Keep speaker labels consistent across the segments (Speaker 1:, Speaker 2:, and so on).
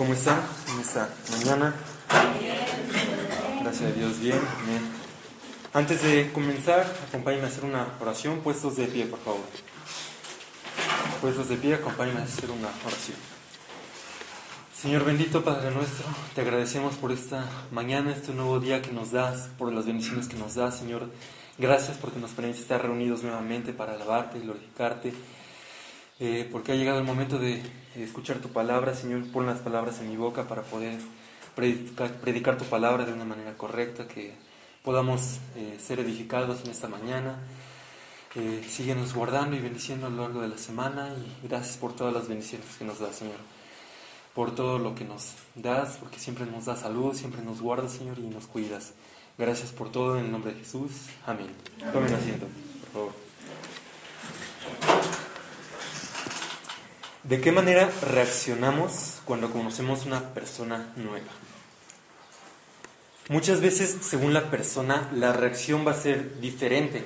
Speaker 1: ¿Cómo están en esta mañana? Gracias a Dios, bien. bien. Antes de comenzar, acompáñenme a hacer una oración. Puestos de pie, por favor. Puestos de pie, acompáñenme a hacer una oración. Señor bendito, Padre nuestro, te agradecemos por esta mañana, este nuevo día que nos das, por las bendiciones que nos das, Señor. Gracias porque nos permite estar reunidos nuevamente para alabarte glorificarte. Eh, porque ha llegado el momento de escuchar tu palabra, Señor. Pon las palabras en mi boca para poder predicar, tu palabra de una manera correcta, que podamos eh, ser edificados en esta mañana. Eh, síguenos guardando y bendiciendo a lo largo de la semana y gracias por todas las bendiciones que nos das, Señor. Por todo lo que nos das, porque siempre nos das salud, siempre nos guardas, Señor, y nos cuidas. Gracias por todo en el nombre de Jesús. Amén. Tomen asiento, por favor. ¿De qué manera reaccionamos cuando conocemos una persona nueva? Muchas veces, según la persona, la reacción va a ser diferente.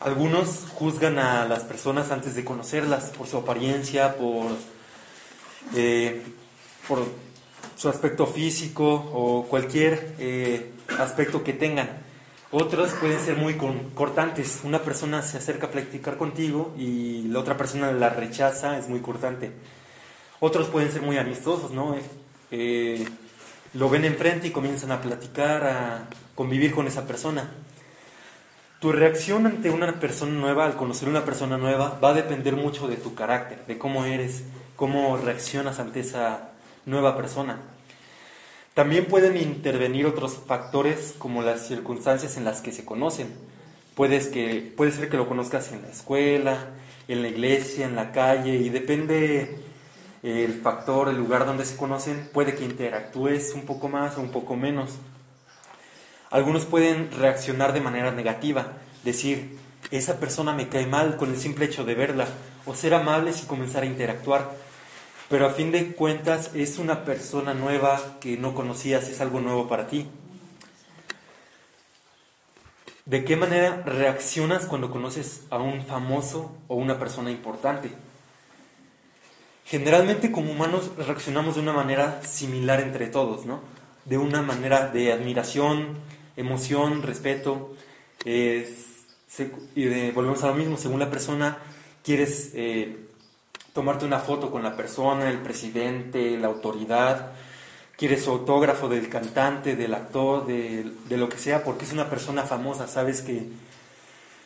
Speaker 1: Algunos juzgan a las personas antes de conocerlas por su apariencia, por, eh, su aspecto físico o cualquier eh, aspecto que tengan. Otros pueden ser muy cortantes. Una persona se acerca a platicar contigo y la otra persona la rechaza, es muy cortante. Otros pueden ser muy amistosos, ¿no? Eh, lo ven enfrente y comienzan a platicar, a convivir con esa persona. Tu reacción ante una persona nueva, al conocer una persona nueva, va a depender mucho de tu carácter, de cómo eres, cómo reaccionas ante esa nueva persona. También pueden intervenir otros factores como las circunstancias en las que se conocen. Que, puede ser que lo conozcas en la escuela, en la iglesia, en la calle, y depende el factor, el lugar donde se conocen, puede que interactúes un poco más o un poco menos. Algunos pueden reaccionar de manera negativa, decir, esa persona me cae mal con el simple hecho de verla, o ser amables y comenzar a interactuar. Pero a fin de cuentas es una persona nueva que no conocías, es algo nuevo para ti. ¿De qué manera reaccionas cuando conoces a un famoso o una persona importante? Generalmente como humanos reaccionamos de una manera similar entre todos, ¿no? De una manera de admiración, emoción, respeto. y volvemos a lo mismo, según la persona, quieres eh, tomarte una foto con la persona, el presidente, la autoridad, quieres autógrafo del cantante, del actor, de, de lo que sea, porque es una persona famosa, sabes que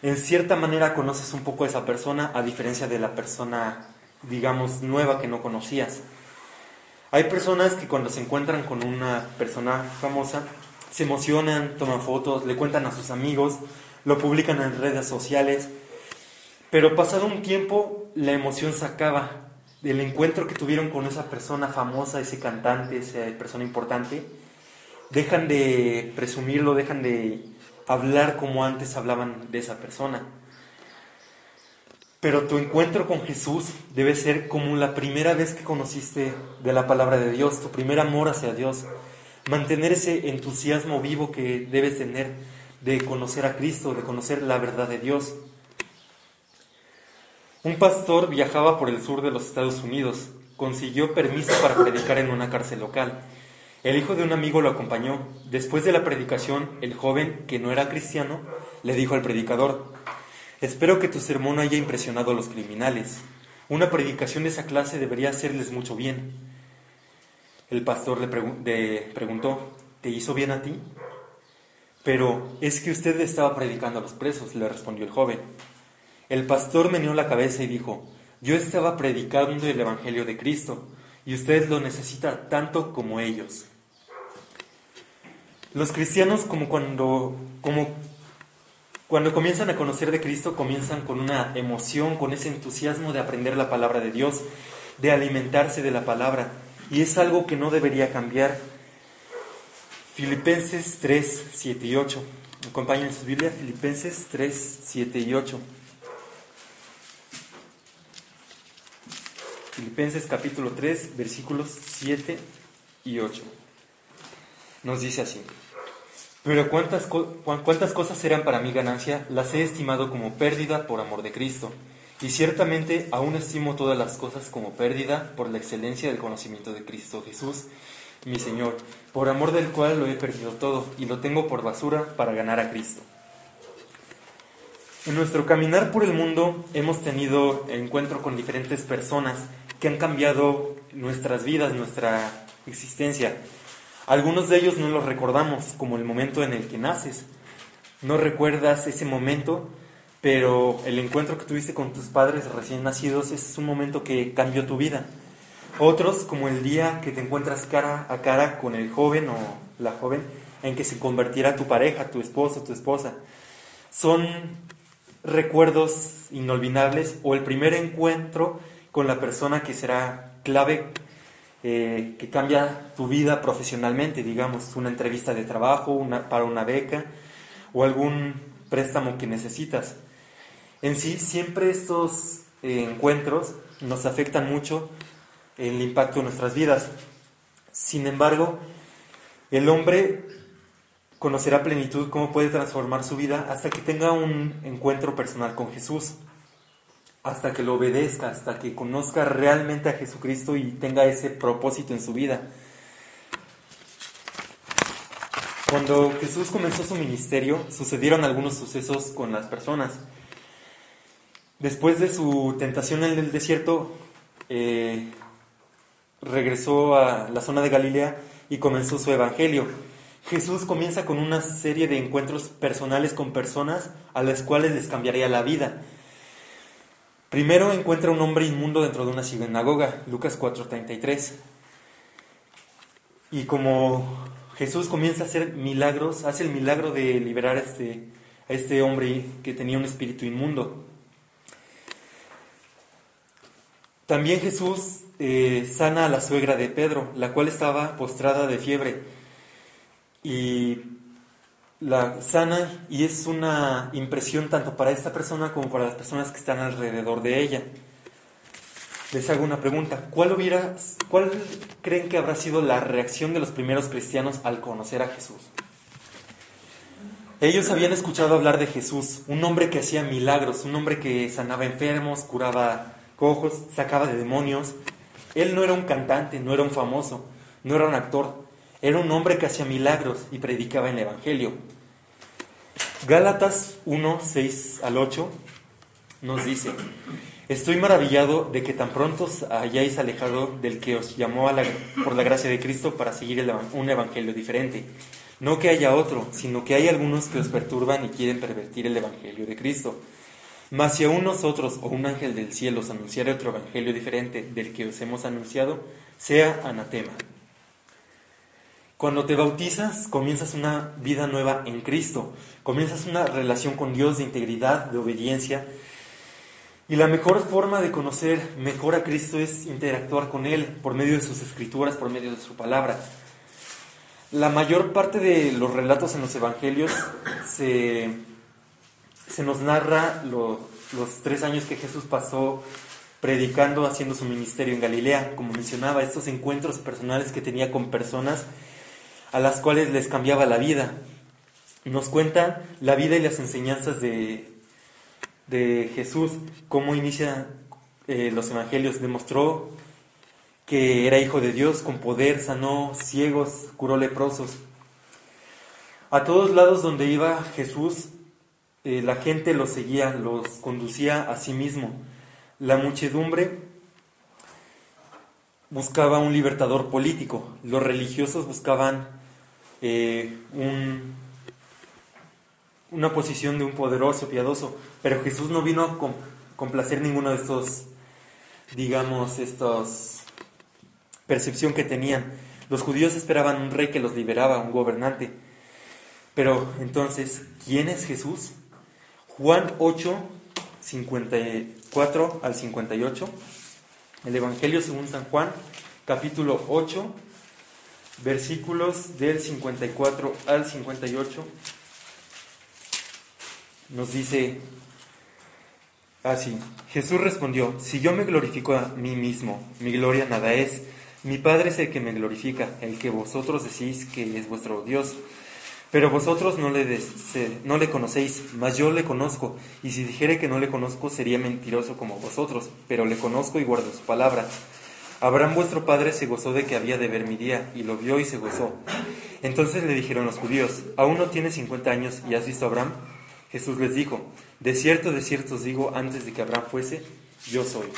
Speaker 1: en cierta manera conoces un poco a esa persona, a diferencia de la persona digamos, nueva que no conocías. Hay personas que cuando se encuentran con una persona famosa, se emocionan, toman fotos, le cuentan a sus amigos, lo publican en redes sociales, pero pasado un tiempo la emoción se acaba del encuentro que tuvieron con esa persona famosa, ese cantante, esa persona importante, dejan de presumirlo, dejan de hablar como antes hablaban de esa persona. Pero tu encuentro con Jesús debe ser como la primera vez que conociste de la palabra de Dios, tu primer amor hacia Dios. Mantener ese entusiasmo vivo que debes tener de conocer a Cristo, de conocer la verdad de Dios. Un pastor viajaba por el sur de los Estados Unidos. Consiguió permiso para predicar en una cárcel local. El hijo de un amigo lo acompañó. Después de la predicación, el joven, que no era cristiano, le dijo al predicador, Espero que tu sermón haya impresionado a los criminales. Una predicación de esa clase debería hacerles mucho bien. El pastor le, preguntó, ¿te hizo bien a ti? Pero es que usted estaba predicando a los presos, le respondió el joven. El pastor meneó la cabeza y dijo, yo estaba predicando el Evangelio de Cristo y usted lo necesita tanto como ellos. Los cristianos como cuando, como cuando comienzan a conocer de Cristo, comienzan con una emoción, con ese entusiasmo de aprender la palabra de Dios, de alimentarse de la palabra. Y es algo que no debería cambiar. Filipenses 3, 7 y 8. Acompañen sus Biblias, Filipenses 3, 7 y 8. Filipenses capítulo 3, versículos 7 y 8. Nos dice así. Pero cuántas, cuántas cosas eran para mí ganancia, las he estimado como pérdida por amor de Cristo. Y ciertamente aún estimo todas las cosas como pérdida por la excelencia del conocimiento de Cristo Jesús, mi Señor, por amor del cual lo he perdido todo y lo tengo por basura para ganar a Cristo. En nuestro caminar por el mundo hemos tenido encuentro con diferentes personas que han cambiado nuestras vidas, nuestra existencia. Algunos de ellos no los recordamos, como el momento en el que naces. No recuerdas ese momento pero el encuentro que tuviste con tus padres recién nacidos es un momento que cambió tu vida. Otros, como el día que te encuentras cara a cara con el joven o la joven en que se convertirá tu pareja, tu esposo, tu esposa, son recuerdos inolvidables o el primer encuentro con la persona que será clave, eh, que cambia tu vida profesionalmente, digamos, una entrevista de trabajo, una, para una beca o algún préstamo que necesitas. En sí, siempre estos eh, encuentros nos afectan mucho el impacto de nuestras vidas. Sin embargo, el hombre conocerá plenitud cómo puede transformar su vida hasta que tenga un encuentro personal con Jesús, hasta que lo obedezca, hasta que conozca realmente a Jesucristo y tenga ese propósito en su vida. Cuando Jesús comenzó su ministerio, sucedieron algunos sucesos con las personas. Después de su tentación en el desierto, eh, regresó a la zona de Galilea y comenzó su evangelio. Jesús comienza con una serie de encuentros personales con personas a las cuales les cambiaría la vida. Primero encuentra un hombre inmundo dentro de una sinagoga, Lucas 4:33. Y como Jesús comienza a hacer milagros, hace el milagro de liberar a este, a este hombre que tenía un espíritu inmundo. También Jesús eh, sana a la suegra de Pedro, la cual estaba postrada de fiebre. Y la sana y es una impresión tanto para esta persona como para las personas que están alrededor de ella. Les hago una pregunta. ¿Cuál, hubiera, ¿Cuál creen que habrá sido la reacción de los primeros cristianos al conocer a Jesús? Ellos habían escuchado hablar de Jesús, un hombre que hacía milagros, un hombre que sanaba enfermos, curaba cojos, sacaba de demonios. Él no era un cantante, no era un famoso, no era un actor, era un hombre que hacía milagros y predicaba el Evangelio. Gálatas 1, 6 al 8 nos dice, estoy maravillado de que tan pronto os hayáis alejado del que os llamó por la gracia de Cristo para seguir un Evangelio diferente. No que haya otro, sino que hay algunos que os perturban y quieren pervertir el Evangelio de Cristo. Mas si aún nosotros o un ángel del cielo os anunciara otro evangelio diferente del que os hemos anunciado, sea anatema. Cuando te bautizas, comienzas una vida nueva en Cristo, comienzas una relación con Dios de integridad, de obediencia, y la mejor forma de conocer mejor a Cristo es interactuar con Él por medio de sus escrituras, por medio de su palabra. La mayor parte de los relatos en los evangelios se se nos narra los tres años que Jesús pasó predicando, haciendo su ministerio en Galilea, como mencionaba, estos encuentros personales que tenía con personas a las cuales les cambiaba la vida. Nos cuenta la vida y las enseñanzas de, de Jesús, cómo inicia eh, los evangelios, demostró que era hijo de Dios, con poder, sanó ciegos, curó leprosos. A todos lados donde iba Jesús eh, la gente los seguía, los conducía a sí mismo. La muchedumbre buscaba un libertador político, los religiosos buscaban eh, una posición de un poderoso, piadoso, pero Jesús no vino a complacer ninguno de estos, digamos, estos percepción que tenían. Los judíos esperaban un rey que los liberaba, un gobernante. Pero entonces, ¿quién es Jesús? Juan 8, 54 al 58. El Evangelio según San Juan, capítulo 8, versículos del 54 al 58. Nos dice así, Jesús respondió, si yo me glorifico a mí mismo, mi gloria nada es, mi Padre es el que me glorifica, el que vosotros decís que es vuestro Dios. Pero vosotros no le, no le conocéis, mas yo le conozco, y si dijere que no le conozco sería mentiroso como vosotros, pero le conozco y guardo su palabra. Abraham vuestro padre se gozó de que había de ver mi día, y lo vio y se gozó. Entonces le dijeron los judíos, ¿aún no tienes cincuenta años y has visto a Abraham? Jesús les dijo, de cierto, de cierto os digo, antes de que Abraham fuese, yo soy.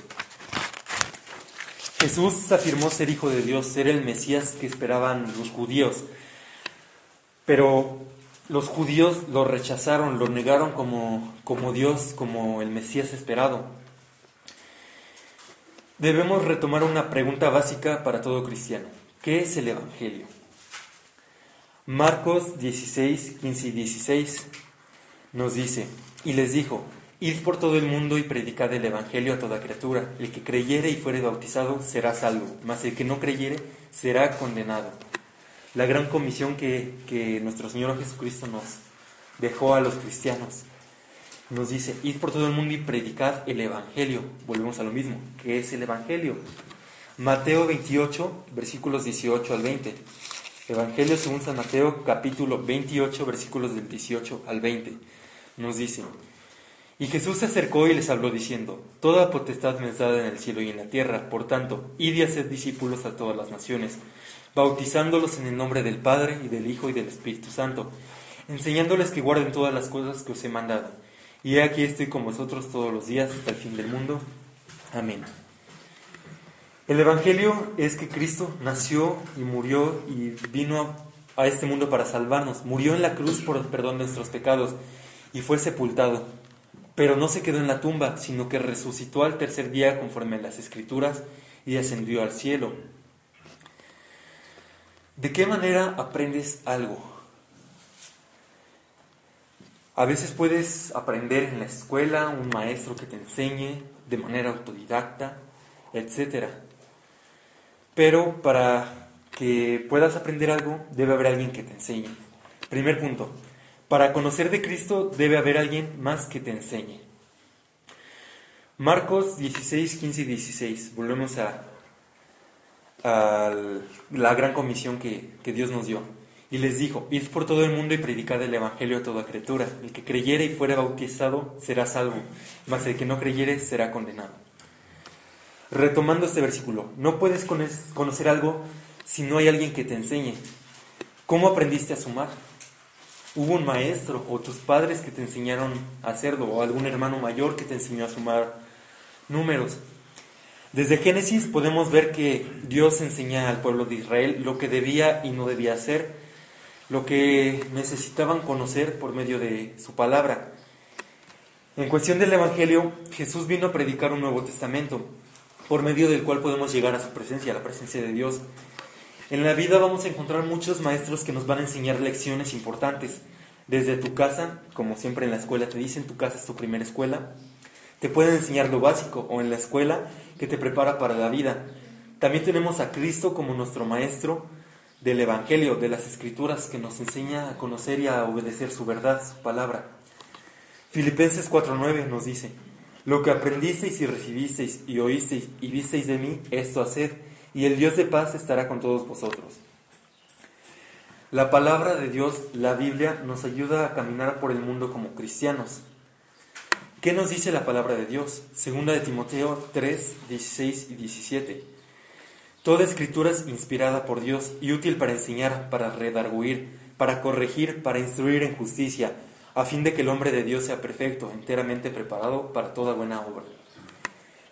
Speaker 1: Jesús afirmó ser hijo de Dios, ser el Mesías que esperaban los judíos. Pero los judíos lo rechazaron, lo negaron como, como Dios, como el Mesías esperado. Debemos retomar una pregunta básica para todo cristiano. ¿Qué es el Evangelio? Marcos 16, 15 y 16 nos dice, y les dijo, Id por todo el mundo y predicad el Evangelio a toda criatura. El que creyere y fuere bautizado será salvo, mas el que no creyere será condenado. La gran comisión que, que nuestro Señor Jesucristo nos dejó a los cristianos. Nos dice, id por todo el mundo y predicad el Evangelio. Volvemos a lo mismo. ¿Qué es el Evangelio? Mateo 28, versículos 18 al 20. Evangelio según San Mateo, capítulo 28, versículos del 18 al 20. Nos dice, y Jesús se acercó y les habló diciendo, Toda potestad me es dada en el cielo y en la tierra, por tanto, id y haced discípulos a todas las naciones, bautizándolos en el nombre del Padre y del Hijo y del Espíritu Santo, enseñándoles que guarden todas las cosas que os he mandado. Y aquí estoy con vosotros todos los días hasta el fin del mundo. Amén. El Evangelio es que Cristo nació y murió y vino a este mundo para salvarnos. Murió en la cruz por el perdón de nuestros pecados y fue sepultado pero no se quedó en la tumba, sino que resucitó al tercer día conforme a las escrituras y ascendió al cielo. ¿De qué manera aprendes algo? A veces puedes aprender en la escuela, un maestro que te enseñe de manera autodidacta, etc. Pero para que puedas aprender algo, debe haber alguien que te enseñe. Primer punto, para conocer de Cristo debe haber alguien más que te enseñe. Marcos 16, 15 y 16. Volvemos a, la gran comisión que, que, Dios nos dio. Y les dijo, id por todo el mundo y predicad el Evangelio a toda criatura. El que creyere y fuera bautizado será salvo, mas el que no creyere será condenado. Retomando este versículo, no puedes conocer algo si no hay alguien que te enseñe. ¿Cómo aprendiste a sumar? hubo un maestro o tus padres que te enseñaron a hacerlo o algún hermano mayor que te enseñó a sumar números. Desde Génesis podemos ver que Dios enseña al pueblo de Israel lo que debía y no debía hacer, lo que necesitaban conocer por medio de su palabra. En cuestión del Evangelio, Jesús vino a predicar un Nuevo Testamento, por medio del cual podemos llegar a su presencia, a la presencia de Dios. En la vida vamos a encontrar muchos maestros que nos van a enseñar lecciones importantes. Desde tu casa, como siempre en la escuela te dicen, tu casa es tu primera escuela. Te pueden enseñar lo básico o en la escuela que te prepara para la vida. También tenemos a Cristo como nuestro maestro del Evangelio, de las Escrituras, que nos enseña a conocer y a obedecer su verdad, su palabra. Filipenses 4.9 nos dice, lo que aprendisteis y recibisteis y oísteis y visteis de mí, esto haced y el Dios de paz estará con todos vosotros. La palabra de Dios, la Biblia, nos ayuda a caminar por el mundo como cristianos. ¿Qué nos dice la palabra de Dios? Segunda de Timoteo 3, 16 y 17. Toda escritura es inspirada por Dios y útil para enseñar, para redarguir, para corregir, para instruir en justicia, a fin de que el hombre de Dios sea perfecto, enteramente preparado para toda buena obra.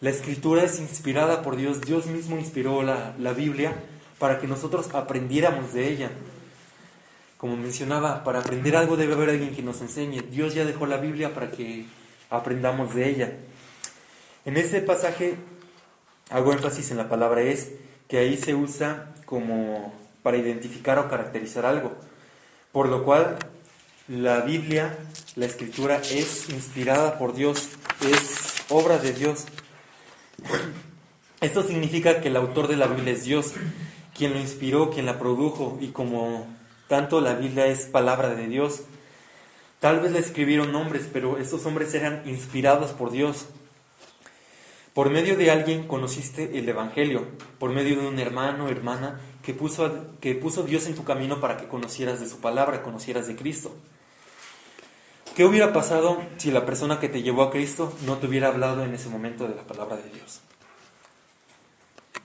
Speaker 1: La escritura es inspirada por Dios. Dios mismo inspiró la, Biblia para que nosotros aprendiéramos de ella. Como mencionaba, para aprender algo debe haber alguien que nos enseñe. Dios ya dejó la Biblia para que aprendamos de ella. En este pasaje hago énfasis en la palabra es, que ahí se usa como para identificar o caracterizar algo. Por lo cual la Biblia, la escritura es inspirada por Dios, es obra de Dios. Esto significa que el autor de la Biblia es Dios, quien lo inspiró, quien la produjo, y como tanto la Biblia es palabra de Dios, tal vez la escribieron hombres, pero estos hombres eran inspirados por Dios. Por medio de alguien conociste el Evangelio, por medio de un hermano hermana que puso, que puso Dios en tu camino para que conocieras de su palabra, conocieras de Cristo. ¿Qué hubiera pasado si la persona que te llevó a Cristo no te hubiera hablado en ese momento de la palabra de Dios?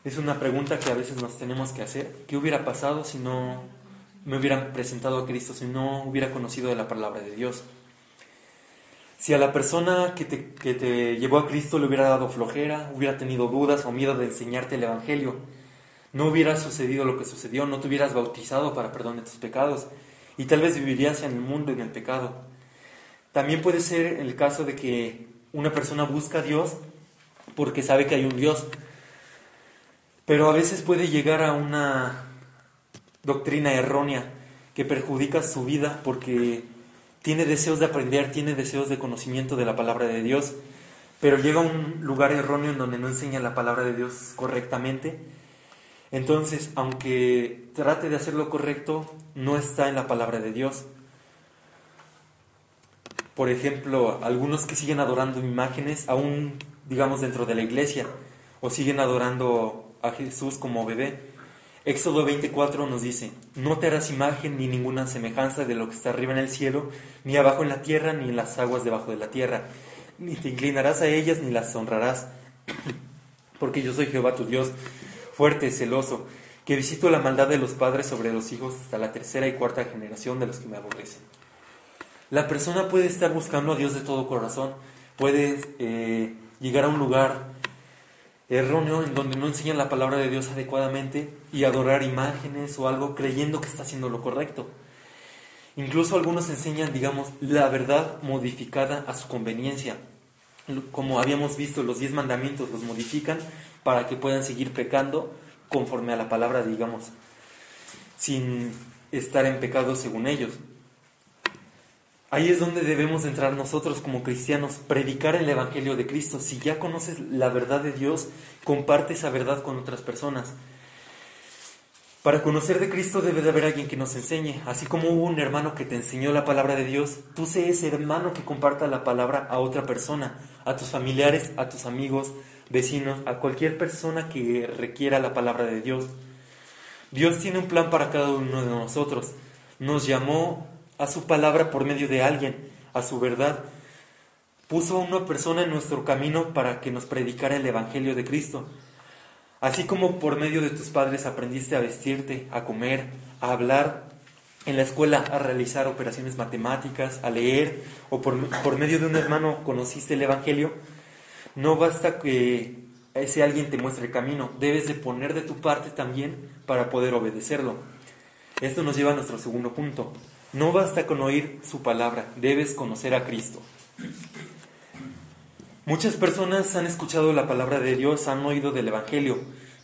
Speaker 1: Es una pregunta que a veces nos tenemos que hacer. ¿Qué hubiera pasado si no me hubieran presentado a Cristo, si no hubiera conocido de la palabra de Dios? Si a la persona que te, que te llevó a Cristo le hubiera dado flojera, hubiera tenido dudas o miedo de enseñarte el Evangelio, no hubiera sucedido lo que sucedió, no te hubieras bautizado para perdón de tus pecados y tal vez vivirías en el mundo en el pecado. También puede ser el caso de que una persona busca a Dios porque sabe que hay un Dios, pero a veces puede llegar a una doctrina errónea que perjudica su vida porque tiene deseos de aprender, tiene deseos de conocimiento de la palabra de Dios, pero llega a un lugar erróneo en donde no enseña la palabra de Dios correctamente. Entonces, aunque trate de hacer lo correcto, no está en la palabra de Dios. Por ejemplo, algunos que siguen adorando imágenes, aún digamos dentro de la iglesia, o siguen adorando a Jesús como bebé. Éxodo 24 nos dice, no te harás imagen ni ninguna semejanza de lo que está arriba en el cielo, ni abajo en la tierra, ni en las aguas debajo de la tierra, ni te inclinarás a ellas, ni las honrarás, porque yo soy Jehová tu Dios, fuerte, celoso, que visito la maldad de los padres sobre los hijos hasta la tercera y cuarta generación de los que me aborrecen. La persona puede estar buscando a Dios de todo corazón, puede eh, llegar a un lugar erróneo en donde no enseñan la palabra de Dios adecuadamente y adorar imágenes o algo creyendo que está haciendo lo correcto. Incluso algunos enseñan, digamos, la verdad modificada a su conveniencia. Como habíamos visto, los diez mandamientos los modifican para que puedan seguir pecando conforme a la palabra, digamos, sin estar en pecado según ellos. Ahí es donde debemos entrar nosotros como cristianos, predicar el Evangelio de Cristo. Si ya conoces la verdad de Dios, comparte esa verdad con otras personas. Para conocer de Cristo debe de haber alguien que nos enseñe. Así como hubo un hermano que te enseñó la palabra de Dios, tú sé ese hermano que comparta la palabra a otra persona, a tus familiares, a tus amigos, vecinos, a cualquier persona que requiera la palabra de Dios. Dios tiene un plan para cada uno de nosotros. Nos llamó a su palabra por medio de alguien, a su verdad. Puso a una persona en nuestro camino para que nos predicara el Evangelio de Cristo. Así como por medio de tus padres aprendiste a vestirte, a comer, a hablar, en la escuela a realizar operaciones matemáticas, a leer, o por, por medio de un hermano conociste el Evangelio, no basta que ese alguien te muestre el camino, debes de poner de tu parte también para poder obedecerlo. Esto nos lleva a nuestro segundo punto, no basta con oír su palabra, debes conocer a Cristo. Muchas personas han escuchado la palabra de Dios, han oído del Evangelio,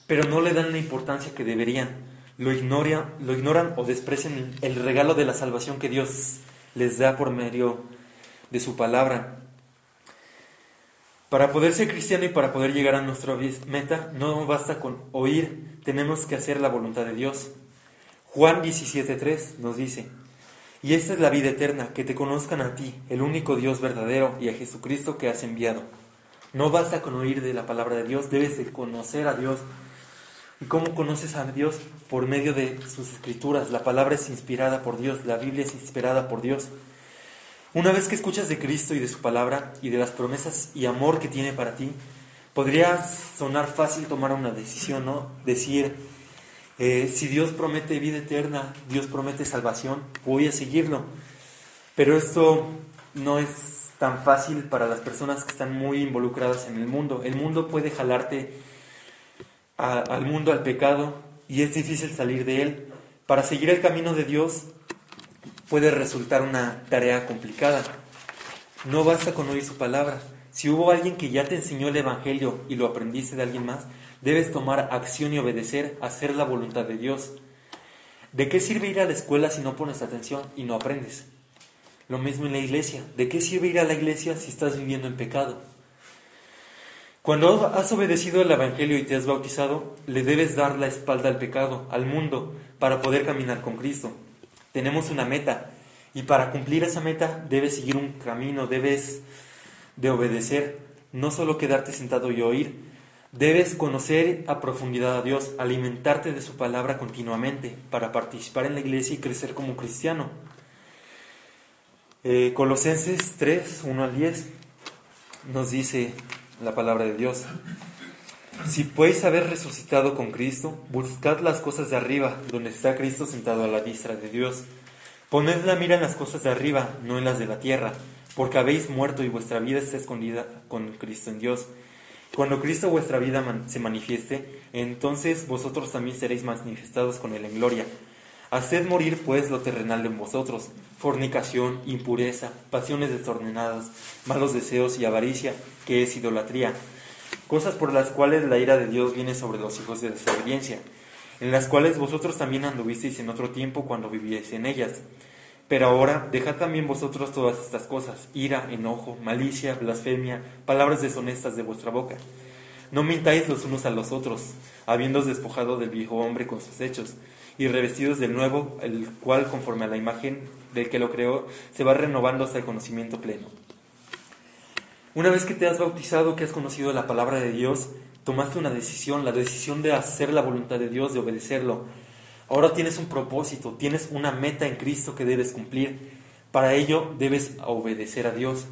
Speaker 1: pero no le dan la importancia que deberían. Lo, lo ignoran o desprecian el regalo de la salvación que Dios les da por medio de su palabra. Para poder ser cristiano y para poder llegar a nuestra meta, no basta con oír, tenemos que hacer la voluntad de Dios. Juan 17.3 nos dice, y esta es la vida eterna, que te conozcan a ti, el único Dios verdadero, y a Jesucristo que has enviado. No basta con oír de la palabra de Dios, debes de conocer a Dios. ¿Y cómo conoces a Dios? Por medio de sus escrituras. La palabra es inspirada por Dios, la Biblia es inspirada por Dios. Una vez que escuchas de Cristo y de su palabra y de las promesas y amor que tiene para ti, podría sonar fácil tomar una decisión, ¿no? Decir, eh, si Dios promete vida eterna, Dios promete salvación, voy a seguirlo. Pero esto no es tan fácil para las personas que están muy involucradas en el mundo. El mundo puede jalarte al mundo, al pecado, y es difícil salir de él. Para seguir el camino de Dios puede resultar una tarea complicada. No basta con oír su palabra. Si hubo alguien que ya te enseñó el Evangelio y lo aprendiste de alguien más, Debes tomar acción y obedecer, hacer la voluntad de Dios. ¿De qué sirve ir a la escuela si no pones atención y no aprendes? Lo mismo en la iglesia. ¿De qué sirve ir a la iglesia si estás viviendo en pecado? Cuando has obedecido el Evangelio y te has bautizado, le debes dar la espalda al pecado, al mundo, para poder caminar con Cristo. Tenemos una meta y para cumplir esa meta debes seguir un camino, debes de obedecer no solo quedarte sentado y oír. Debes conocer a profundidad a Dios, alimentarte de su palabra continuamente para participar en la iglesia y crecer como cristiano. Eh, Colosenses 3, 1 al 10 nos dice la palabra de Dios. Si podéis haber resucitado con Cristo, buscad las cosas de arriba, donde está Cristo sentado a la diestra de Dios. Poned la mira en las cosas de arriba, no en las de la tierra, porque habéis muerto y vuestra vida está escondida con Cristo en Dios. Cuando Cristo vuestra vida se manifieste, entonces vosotros también seréis manifestados con Él en gloria. Haced morir pues lo terrenal en vosotros, fornicación, impureza, pasiones desordenadas, malos deseos y avaricia, que es idolatría, cosas por las cuales la ira de Dios viene sobre los hijos de desobediencia, en las cuales vosotros también anduvisteis en otro tiempo cuando vivíais en ellas. Pero ahora dejad también vosotros todas estas cosas, ira, enojo, malicia, blasfemia, palabras deshonestas de vuestra boca. No mintáis los unos a los otros, habiéndoos despojado del viejo hombre con sus hechos y revestidos del nuevo, el cual conforme a la imagen del que lo creó, se va renovando hasta el conocimiento pleno. Una vez que te has bautizado, que has conocido la palabra de Dios, tomaste una decisión, la decisión de hacer la voluntad de Dios, de obedecerlo. Ahora tienes un propósito, tienes una meta en Cristo que debes cumplir. Para ello debes obedecer a Dios.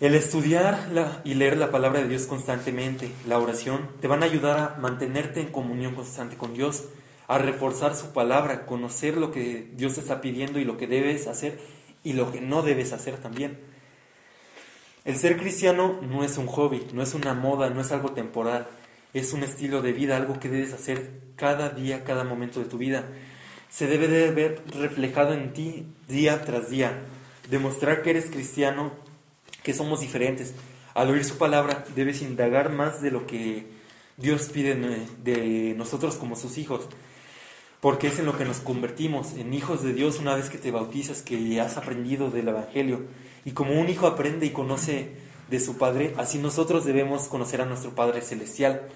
Speaker 1: El estudiar y leer la palabra de Dios constantemente, la oración, te van a ayudar a mantenerte en comunión constante con Dios a reforzar su palabra, conocer lo que Dios te está pidiendo y lo que debes hacer y lo que no debes hacer también. El ser cristiano no es un hobby, no es una moda, no es algo temporal, es un estilo de vida, algo que debes hacer cada día, cada momento de tu vida. Se debe de ver reflejado en ti día tras día, demostrar que eres cristiano, que somos diferentes. Al oír su palabra debes indagar más de lo que Dios pide de nosotros como sus hijos porque es en lo que nos convertimos, en hijos de Dios una vez que te bautizas, que has aprendido del Evangelio. Y como un hijo aprende y conoce de su Padre, así nosotros debemos conocer a nuestro Padre Celestial,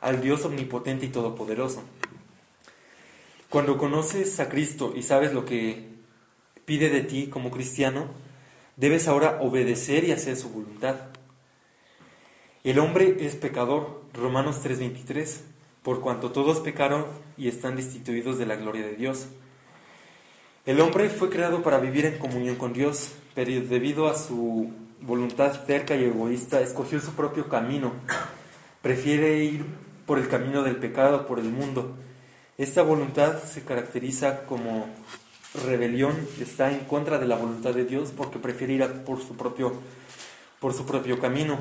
Speaker 1: al Dios omnipotente y todopoderoso. Cuando conoces a Cristo y sabes lo que pide de ti como cristiano, debes ahora obedecer y hacer su voluntad. El hombre es pecador, Romanos 3:23 por cuanto todos pecaron y están destituidos de la gloria de Dios. El hombre fue creado para vivir en comunión con Dios, pero debido a su voluntad cerca y egoísta, escogió su propio camino. Prefiere ir por el camino del pecado, por el mundo. Esta voluntad se caracteriza como rebelión, está en contra de la voluntad de Dios porque prefiere ir por su propio, por su propio camino.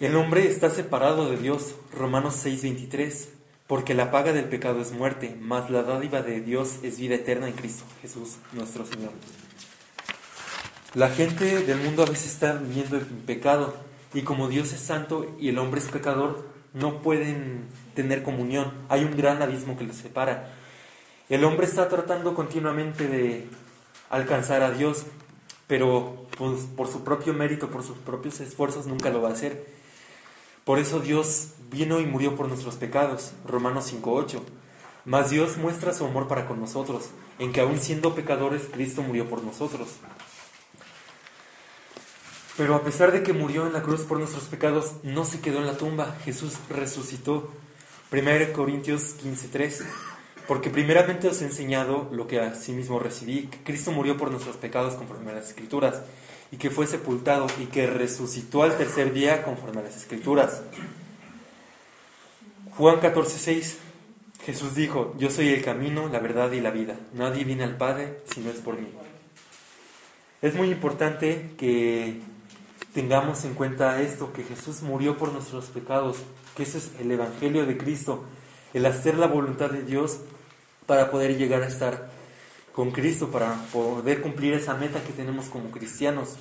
Speaker 1: El hombre está separado de Dios, Romanos 6:23, porque la paga del pecado es muerte, mas la dádiva de Dios es vida eterna en Cristo Jesús, nuestro Señor. La gente del mundo a veces está viviendo en pecado y como Dios es santo y el hombre es pecador, no pueden tener comunión. Hay un gran abismo que los separa. El hombre está tratando continuamente de alcanzar a Dios, pero pues, por su propio mérito, por sus propios esfuerzos, nunca lo va a hacer. Por eso Dios vino y murió por nuestros pecados. Romanos 5.8. Mas Dios muestra su amor para con nosotros, en que aun siendo pecadores, Cristo murió por nosotros. Pero a pesar de que murió en la cruz por nuestros pecados, no se quedó en la tumba. Jesús resucitó. 1 Corintios 15.3. Porque primeramente os he enseñado lo que a sí mismo recibí, que Cristo murió por nuestros pecados conforme a las Escrituras y que fue sepultado y que resucitó al tercer día conforme a las escrituras. Juan 14:6 Jesús dijo, yo soy el camino, la verdad y la vida. Nadie viene al Padre si no es por mí. Es muy importante que tengamos en cuenta esto, que Jesús murió por nuestros pecados, que ese es el Evangelio de Cristo, el hacer la voluntad de Dios para poder llegar a estar con Cristo para poder cumplir esa meta que tenemos como cristianos.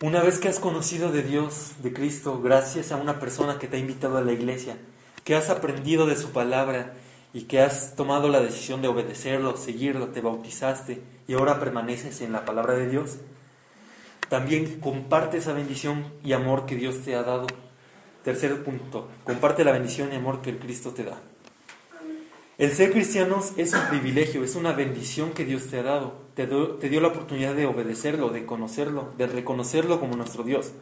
Speaker 1: Una vez que has conocido de Dios, de Cristo, gracias a una persona que te ha invitado a la iglesia, que has aprendido de su palabra y que has tomado la decisión de obedecerlo, seguirlo, te bautizaste y ahora permaneces en la palabra de Dios, también comparte esa bendición y amor que Dios te ha dado. Tercer punto, comparte la bendición y amor que el Cristo te da. El ser cristianos es un privilegio, es una bendición que Dios te ha dado. te, dio la oportunidad de obedecerlo, de conocerlo, de reconocerlo como nuestro Dios.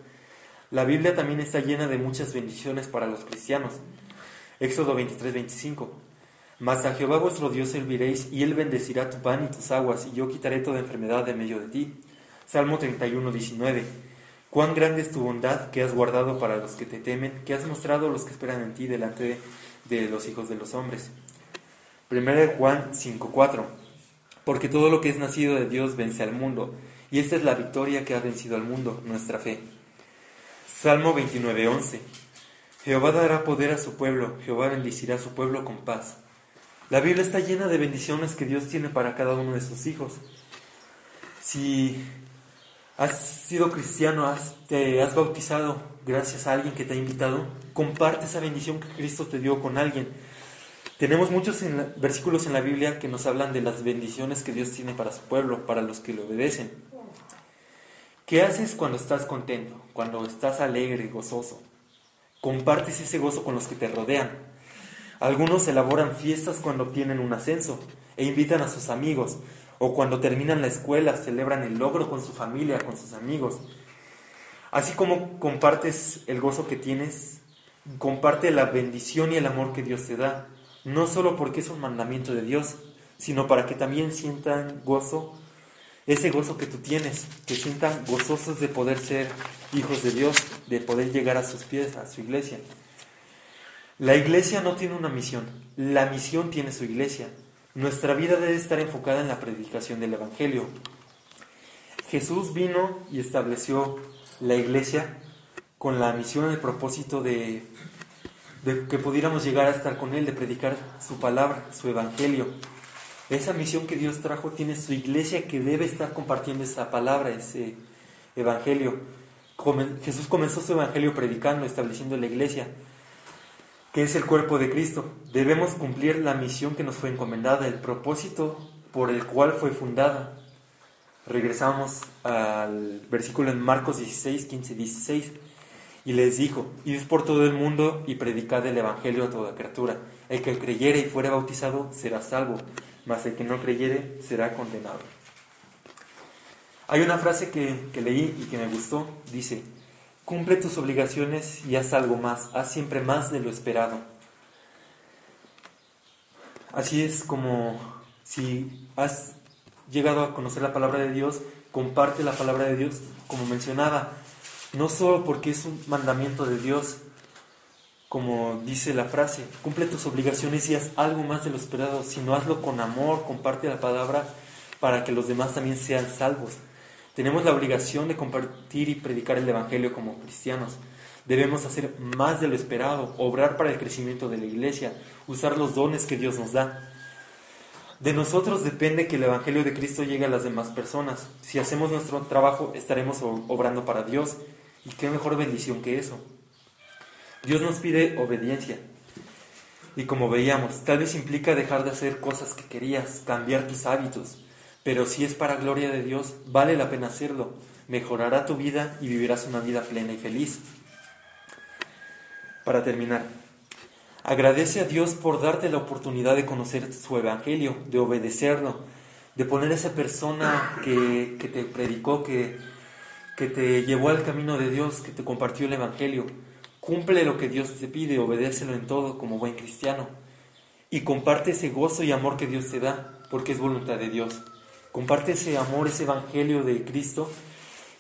Speaker 1: La Biblia también está llena de muchas bendiciones para los cristianos. Éxodo 23, 25. Mas a Jehová vuestro Dios serviréis, y él bendecirá tu pan y tus aguas, y yo quitaré toda enfermedad de medio de ti. Salmo 31, 19. Cuán grande es tu bondad que has guardado para los que te temen, que has mostrado a los que esperan en ti delante de, los hijos de los hombres. 1 Juan 5, 4. Porque todo lo que es nacido de Dios vence al mundo, y esta es la victoria que ha vencido al mundo, nuestra fe. Salmo 29, 11. Jehová dará poder a su pueblo, Jehová bendicirá a su pueblo con paz. La Biblia está llena de bendiciones que Dios tiene para cada uno de sus hijos. Si has sido cristiano, has, te has bautizado gracias a alguien que te ha invitado, comparte esa bendición que Cristo te dio con alguien. Tenemos muchos versículos en la Biblia que nos hablan de las bendiciones que Dios tiene para su pueblo, para los que le obedecen. ¿Qué haces cuando estás contento, cuando estás alegre, gozoso? Compartes ese gozo con los que te rodean. Algunos elaboran fiestas cuando obtienen un ascenso e invitan a sus amigos, o cuando terminan la escuela celebran el logro con su familia, con sus amigos. Así como compartes el gozo que tienes, comparte la bendición y el amor que Dios te da, no solo porque es un mandamiento de Dios, sino para que también sientan gozo, ese gozo que tú tienes, que sientan gozosos de poder ser hijos de Dios, de poder llegar a sus pies, a su iglesia. La iglesia no tiene una misión, la misión tiene su iglesia. Nuestra vida debe estar enfocada en la predicación del Evangelio. Jesús vino y estableció la iglesia con la misión el propósito de, de, que pudiéramos llegar a estar con Él, de predicar su palabra, su Evangelio. Esa misión que Dios trajo tiene su iglesia que debe estar compartiendo esa palabra, ese Evangelio. Jesús comenzó su Evangelio predicando, estableciendo la iglesia que es el cuerpo de Cristo. Debemos cumplir la misión que nos fue encomendada, el propósito por el cual fue fundada. Regresamos al versículo en Marcos 16, 15, 16. Y les dijo, id por todo el mundo y predicad el Evangelio a toda criatura. El que creyere y fuere bautizado será salvo, mas el que no creyere será condenado. Hay una frase que, que leí y que me gustó. Dice, Cumple tus obligaciones y haz algo más, haz siempre más de lo esperado. Así es como si has llegado a conocer la palabra de Dios, comparte la palabra de Dios, como mencionaba, no solo porque es un mandamiento de Dios, como dice la frase, cumple tus obligaciones y haz algo más de lo esperado, sino hazlo con amor, comparte la palabra para que los demás también sean salvos. Tenemos la obligación de compartir y predicar el Evangelio como cristianos. Debemos hacer más de lo esperado, obrar para el crecimiento de la iglesia, usar los dones que Dios nos da. De nosotros depende que el Evangelio de Cristo llegue a las demás personas. Si hacemos nuestro trabajo, estaremos obrando para Dios. Y qué mejor bendición que eso. Dios nos pide obediencia. Y como veíamos, tal vez implica dejar de hacer cosas que querías, cambiar tus hábitos, pero si es para gloria de Dios, vale la pena hacerlo. Mejorará tu vida y vivirás una vida plena y feliz. Para terminar, agradece a Dios por darte la oportunidad de conocer su evangelio, de obedecerlo, de poner a esa persona que, te predicó, que, que te llevó al camino de Dios, que te compartió el evangelio. Cumple lo que Dios te pide, obedécelo en todo como buen cristiano. Y comparte ese gozo y amor que Dios te da, porque es voluntad de Dios. Comparte ese amor, ese evangelio de Cristo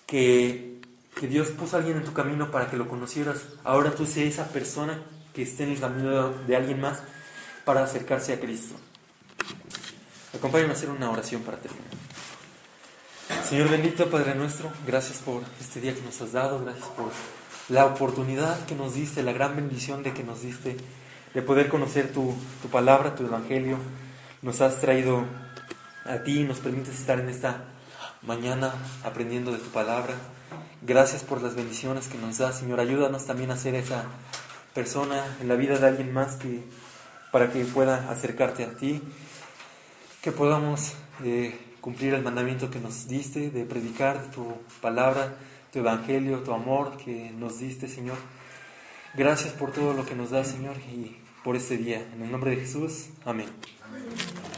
Speaker 1: que, Dios puso a alguien en tu camino para que lo conocieras. Ahora tú sé esa persona que esté en el camino de alguien más para acercarse a Cristo. Acompáñame a hacer una oración para terminar. Señor bendito, Padre nuestro, gracias por este día que nos has dado, gracias por la oportunidad que nos diste, la gran bendición de que nos diste de poder conocer tu, tu palabra, tu evangelio. Nos has traído a ti nos permites estar en esta mañana aprendiendo de tu palabra. Gracias por las bendiciones que nos das, Señor. Ayúdanos también a ser esa persona en la vida de alguien más que para que pueda acercarte a ti, que podamos eh, cumplir el mandamiento que nos diste de predicar tu palabra, tu evangelio, tu amor que nos diste, Señor. Gracias por todo lo que nos das, Señor, y por este día. En el nombre de Jesús, amén. amén.